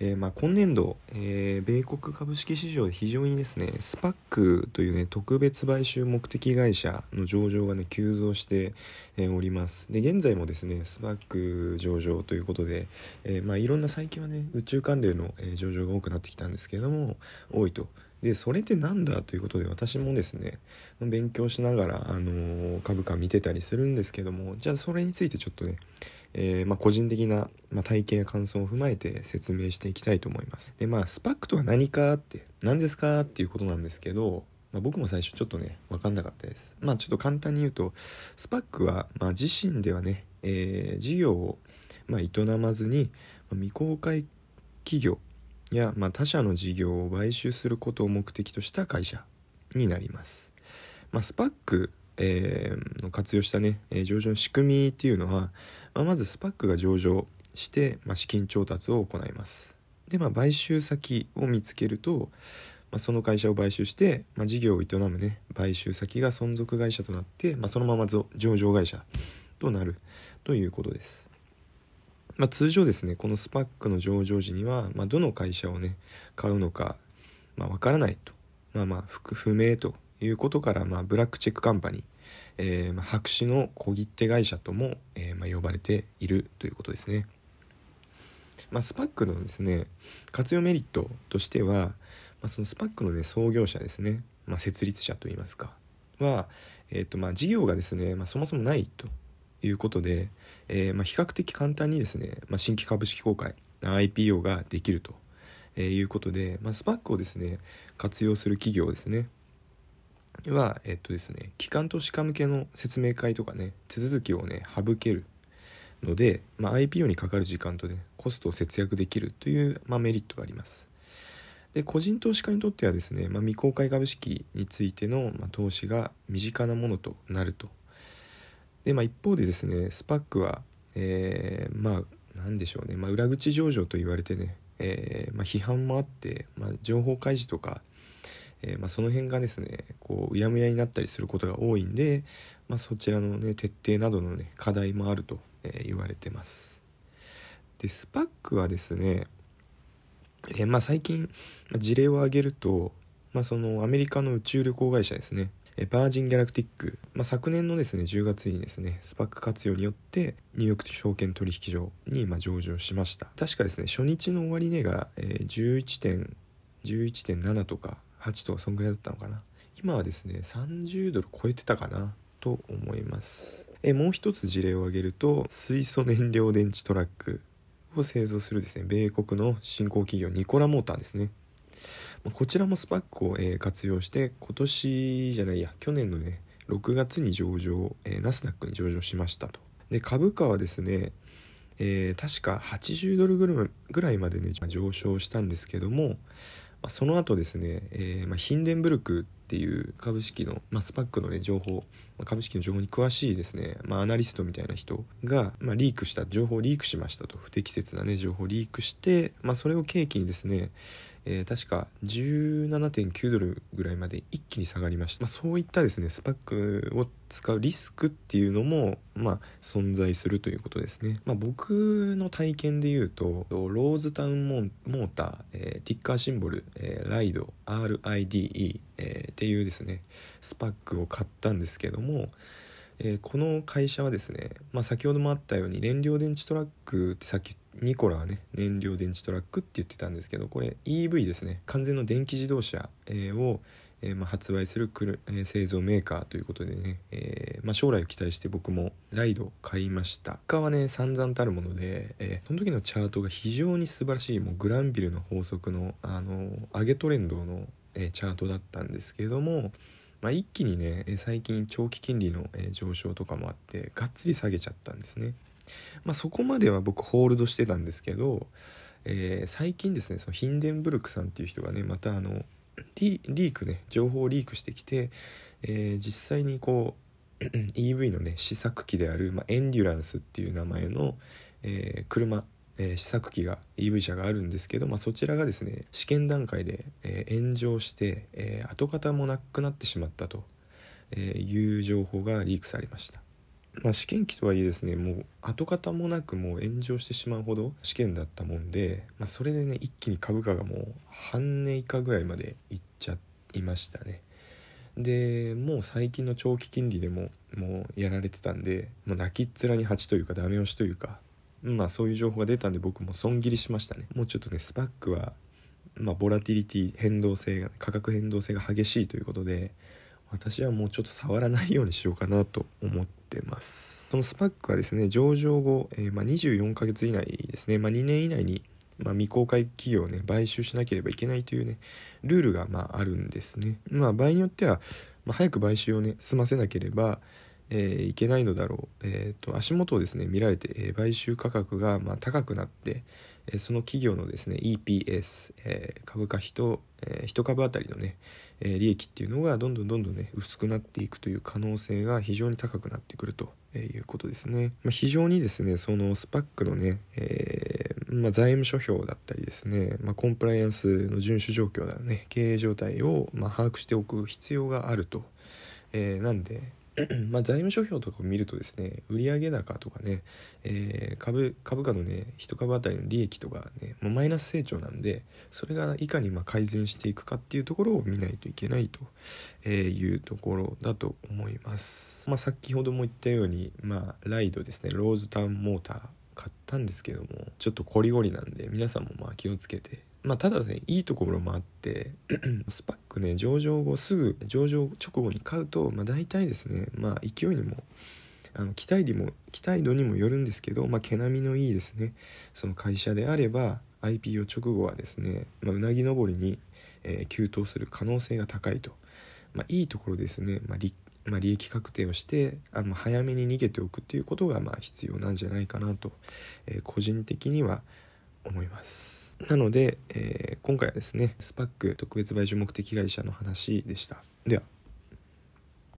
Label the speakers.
Speaker 1: えー、まあ今年度、えー、米国株式市場で非常にですねスパックというね特別買収目的会社の上場がね急増して、えー、おります。で現在もですねスパック上場ということで、えまあいろんな最近はね宇宙関連の、え上場が多くなってきたんですけども多いと。でそれって何だということで私もですね勉強しながら、あの株価見てたりするんですけどもじゃあそれについてちょっとねえー、まあ、個人的な、まあ、体験や感想を踏まえて説明していきたいと思います。でまあスパックとは何かって何ですかっていうことなんですけど、まあ、僕も最初ちょっとね分かんなかったです。まあちょっと簡単に言うとスパックは、ま、自身ではね、えー、事業を、ま、営まずに、ま、未公開企業や、ま、他社の事業を買収することを目的とした会社になります。まあ、スパックえー、活用したね、えー、上場の仕組みっていうのは、まあ、まずスパックが上場して、まあ、資金調達を行います。で、まあ、買収先を見つけると、まあ、その会社を買収して、まあ、事業を営むね買収先が存続会社となって、まあ、そのまま上場会社となるということです。まあ、通常ですねこのスパックの上場時には、まあ、どの会社をね買うのか、まあ、分からないと。まあまあ不明ということから、まあ、ブラックチェックカンパニー、えーまあ、白紙の小切手会社とも、えーまあ、呼ばれているということですね。まあ、スパックのですね活用メリットとしては、まあ、そのスパックの、ね、創業者ですね、まあ、設立者といいますかは、えーとまあ、事業がですね、まあ、そもそもないということで、えーまあ、比較的簡単にですね、まあ、新規株式公開 IPO ができると、いうことで、まあ、スパックをですね活用する企業ですねは、えっとですね、機関投資家向けの説明会とかね、手続きをね、省けるので、まあ、IPO にかかる時間とね、コストを節約できるという、まあ、メリットがあります。で、個人投資家にとってはですね、まあ、未公開株式についての、ま、投資が身近なものとなると。で、まあ、一方でですね、スパックは、えー、まあ、なんでしょうね、ま、裏口上場と言われてね、えーま、批判もあって、ま、情報開示とか、えー、まあ、その辺がですねこううやむやになったりすることが多いんで、まあ、そちらのね徹底などのね課題もあると、えー、言われてます。でスパックはですね、えー、まあ、最近事例を挙げると、まあ、そのアメリカの宇宙旅行会社ですねバージン・ギャラクティック、まあ、昨年のですね10月にですねスパック活用によってニューヨーク証券取引所にま上場しました確かですね初日の終値が、えー、11.11.7とか8とかそんぐらいだったのかな。今はですね30ドル超えてたかな。と思います。えもう一つ事例を挙げると水素燃料電池トラックを製造するですね米国の新興企業ニコラモーターですね。こちらもスパックを、え活用して今年じゃないや去年のね6月に上場、え、ナスダックに上場しましたと。で株価はですね、えー、確か80ドルぐらいまでね上昇したんですけどもまあ、その後ですね、えー、まあ、ヒンデンブルクっていう株式の、まあ、スパックのね情報、ま株式の情報に詳しいですね、まアナリストみたいな人が、まリークした情報をリークしましたと。不適切なね情報をリークして、まそれを契機にですね、えー、確か17.9ドルぐらいまで一気に下がりました、まあ、そういったですねスパックを使うリスクっていうのも、まあ、存在するということですね、まあ、僕の体験で言うとローズタウンモーター、えー、ティッカーシンボル、えー、ライド RIDE、えー、っていうですねスパックを買ったんですけどもえー、この会社はですね、まあ、先ほどもあったように燃料電池トラックってさっきニコラはね燃料電池トラックって言ってたんですけどこれ EV ですね完全の電気自動車、え、を、えー、まあ、発売する、え、製造メーカーということでね、えまあ、将来を期待して僕もライド買いました他はね散々たるもので、えその時のチャートが非常に素晴らしいもうグランビルの法則のあの上げトレンドの、えチャートだったんですけどもまあ、一気にね最近長期金利の上昇とかもあってがっつり下げちゃったんですね。まあ、そこまでは僕ホールドしてたんですけど、えー、最近ですねそのヒンデンブルクさんっていう人がねまたあのリークね情報をリークしてきて、えー、実際にこう EV のね試作機である、まあ、エンデュランスっていう名前の、えー、車えー、試作機が EV 車があるんですけど、まあ、そちらがですね試験段階で、えー、炎上して、えー、跡形もなくなってしまったという情報がリークされました。まあ、試験機とはいえですねもう跡形もなくもう炎上してしまうほど試験だったもんで、まあ、それでね一気に株価がもう半値以下ぐらいまでいっちゃいましたね。でもう最近の長期金利でももうやられてたんでもう泣きっ面に蜂というかダメ押しというかまあそういう情報が出たんで僕も損切りしましたね。もうちょっとねスパックはまあボラティリティ変動性が価格変動性が激しいということで私はもうちょっと触らないようにしようかなと思ってます。そのスパックはですね上場後、えー、まあ、24ヶ月以内ですね、まあ、2年以内にまあ、未公開企業をね買収しなければいけないというねルールがまああるんですね。まあ場合によっては、ま、早く買収をね済ませなければ、えー、いけないのだろう、えーと、足元をですね見られて、えー、買収価格がまあ高くなって、え、その企業のですね EPS、え、株価1、え、1株当たりのね、え、利益っていうのがどんどんどんどんね薄くなっていくという可能性が非常に高くなってくるということですね、まあ、非常にですねそのスパックのね、えー、まあ、財務諸表だったりですね、まあ、コンプライアンスの遵守状況だね経営状態をま把握しておく必要があると、えー、なんで まあ、財務諸表とかを見るとですね売上高とかね、えー、株株価のね1株当たりの利益とかね、まあ、マイナス成長なんでそれがいかにま改善していくかっていうところを見ないといけないというところだと思います、まあ、先ほども言ったように、まあ、ライドですねローズタウンモーター買ったんですけどもちょっとコリゴリなんで皆さんもまあ気をつけてまあ、ただねいいところもあって スパックね上場後すぐ上場直後に買うと、まあ、大体ですねまあ勢いにもあの期待にも期待度にもよるんですけど、まあ、毛並みのいいですねその会社であれば IPO 直後はですね、まあ、うなぎ登りに、えー、急騰する可能性が高いと、まあ、いいところですね、まあ利まあ、利益確定をしてあの早めに逃げておくっていうことがまあ必要なんじゃないかなと、えー、個人的には思います。なので、えー、今回はですねスパック特別買収目的会社の話でした。では。